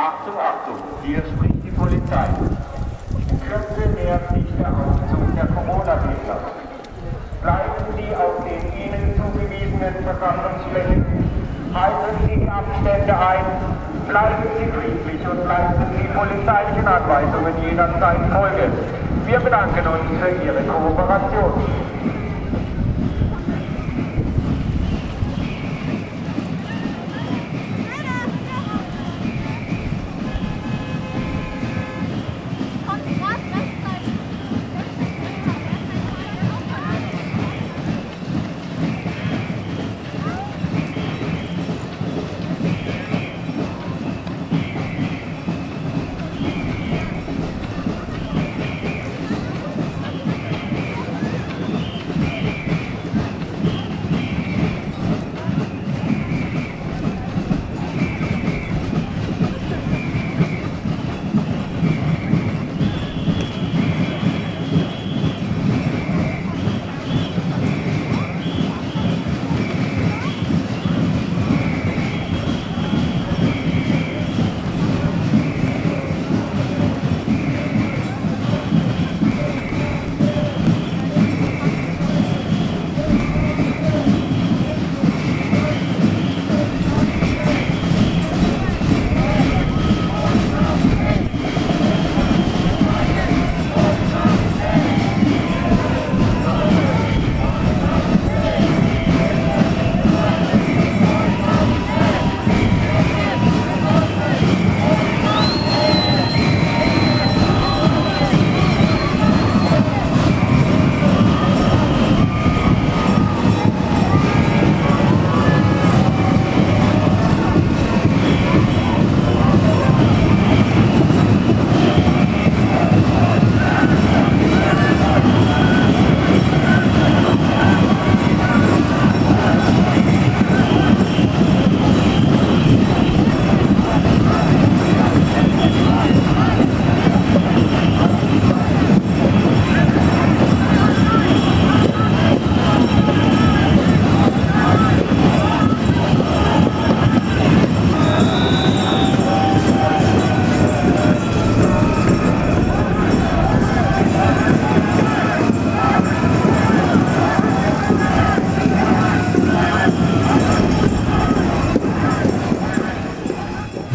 Achtung, Achtung, hier spricht die Polizei. In Kürze nähert sich der Aufzug der Corona-Gegner. Bleiben Sie auf den Ihnen zugewiesenen Versammlungsflächen, halten Sie die Abstände ein, bleiben Sie friedlich und leisten Sie polizeilichen Anweisungen jederzeit Folge. Wir bedanken uns für Ihre Kooperation.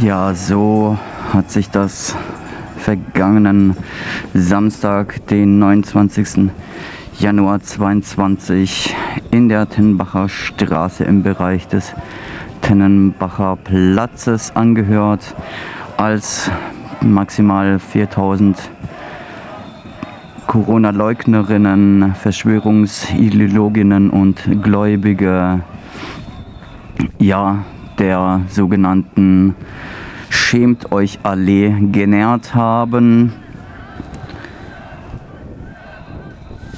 Ja, so hat sich das vergangenen Samstag, den 29. Januar 22 in der Tennenbacher Straße im Bereich des Tennenbacher Platzes angehört, als maximal 4000 Corona-Leugnerinnen, Verschwörungsideologinnen und Gläubige ja, der sogenannten Schämt euch Allee genährt haben.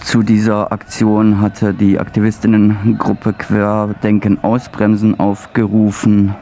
Zu dieser Aktion hatte die Aktivistinnengruppe Querdenken Ausbremsen aufgerufen.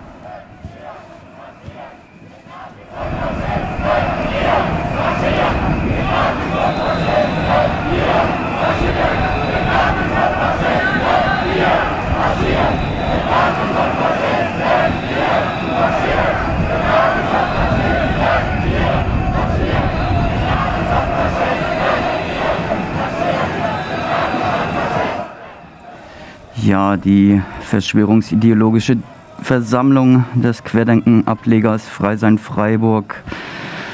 Ja, die verschwörungsideologische Versammlung des Querdenken-Ablegers Freisein Freiburg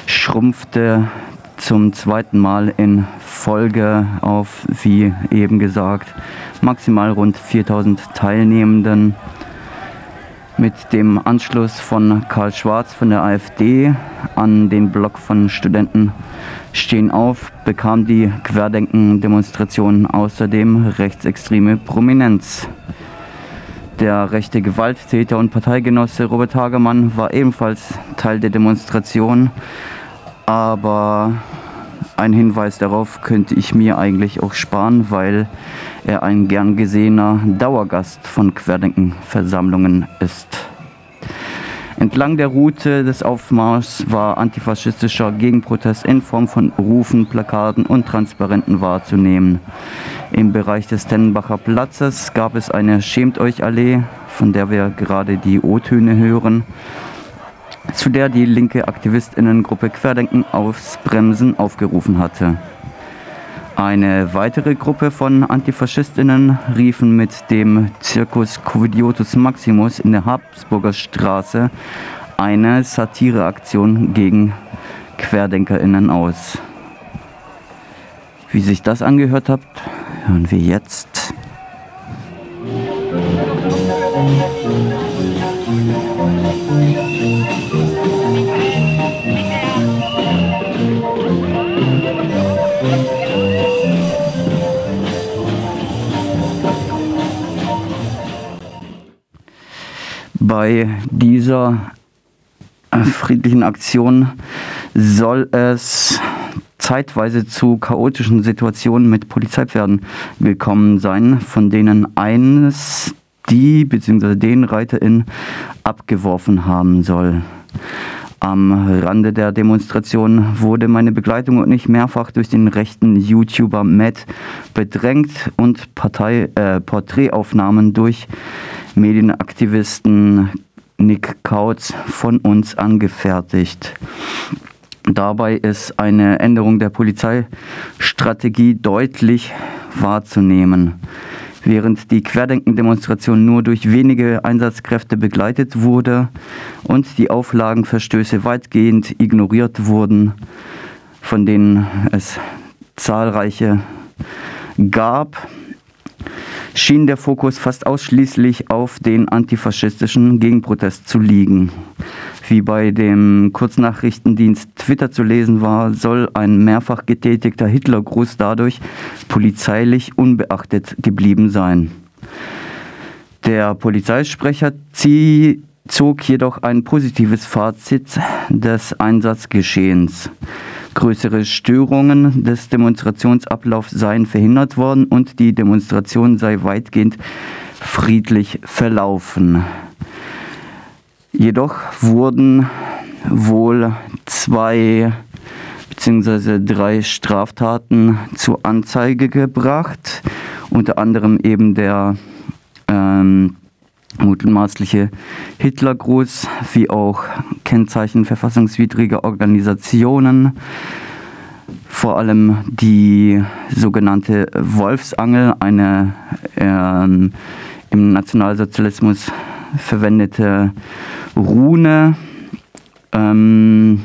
schrumpfte zum zweiten Mal in Folge auf, wie eben gesagt, maximal rund 4000 Teilnehmenden. Mit dem Anschluss von Karl Schwarz von der AfD an den Block von Studenten Stehen auf bekam die Querdenken-Demonstration außerdem rechtsextreme Prominenz. Der rechte Gewalttäter und Parteigenosse Robert Hagemann war ebenfalls Teil der Demonstration, aber ein Hinweis darauf könnte ich mir eigentlich auch sparen, weil er ein gern gesehener Dauergast von Querdenken-Versammlungen ist. Entlang der Route des Aufmarschs war antifaschistischer Gegenprotest in Form von Rufen, Plakaten und Transparenten wahrzunehmen. Im Bereich des Tennenbacher Platzes gab es eine Schämt euch Allee, von der wir gerade die O-Töne hören. Zu der die linke Aktivistinnengruppe Querdenken Ausbremsen aufgerufen hatte. Eine weitere Gruppe von Antifaschistinnen riefen mit dem Circus Covidiotus Maximus in der Habsburger Straße eine Satireaktion gegen QuerdenkerInnen aus. Wie sich das angehört hat, hören wir jetzt. Bei dieser friedlichen Aktion soll es zeitweise zu chaotischen Situationen mit Polizeipferden gekommen sein, von denen eines die bzw. den Reiterin abgeworfen haben soll. Am Rande der Demonstration wurde meine Begleitung und ich mehrfach durch den rechten YouTuber Matt bedrängt und Partei, äh, Porträtaufnahmen durch Medienaktivisten Nick Kautz von uns angefertigt. Dabei ist eine Änderung der Polizeistrategie deutlich wahrzunehmen. Während die Querdenken-Demonstration nur durch wenige Einsatzkräfte begleitet wurde und die Auflagenverstöße weitgehend ignoriert wurden, von denen es zahlreiche gab, schien der Fokus fast ausschließlich auf den antifaschistischen Gegenprotest zu liegen. Wie bei dem Kurznachrichtendienst Twitter zu lesen war, soll ein mehrfach getätigter Hitlergruß dadurch polizeilich unbeachtet geblieben sein. Der Polizeisprecher zog jedoch ein positives Fazit des Einsatzgeschehens. Größere Störungen des Demonstrationsablaufs seien verhindert worden und die Demonstration sei weitgehend friedlich verlaufen. Jedoch wurden wohl zwei bzw. drei Straftaten zur Anzeige gebracht, unter anderem eben der ähm, mutmaßliche Hitlergruß, wie auch Kennzeichen verfassungswidriger Organisationen, vor allem die sogenannte Wolfsangel, eine ähm, im Nationalsozialismus verwendete Rune. Ähm,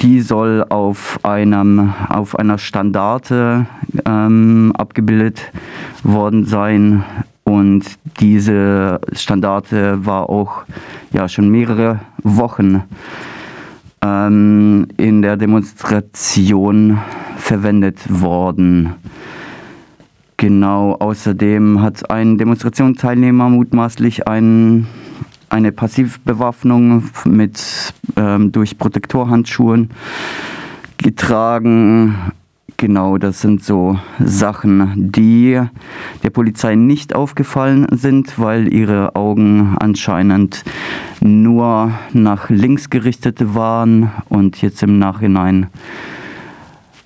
die soll auf, einem, auf einer Standarte ähm, abgebildet worden sein, und diese Standarte war auch ja, schon mehrere Wochen ähm, in der Demonstration verwendet worden. Genau, außerdem hat ein Demonstrationsteilnehmer mutmaßlich ein, eine Passivbewaffnung mit, ähm, durch Protektorhandschuhen getragen. Genau, das sind so Sachen, die der Polizei nicht aufgefallen sind, weil ihre Augen anscheinend nur nach links gerichtet waren und jetzt im Nachhinein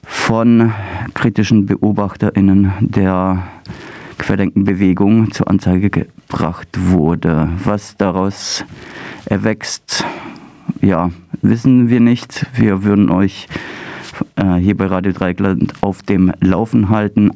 von kritischen Beobachterinnen der Querdenkenbewegung zur Anzeige gebracht wurde. Was daraus erwächst, ja, wissen wir nicht. Wir würden euch äh, hier bei Radio Dreigland auf dem Laufen halten.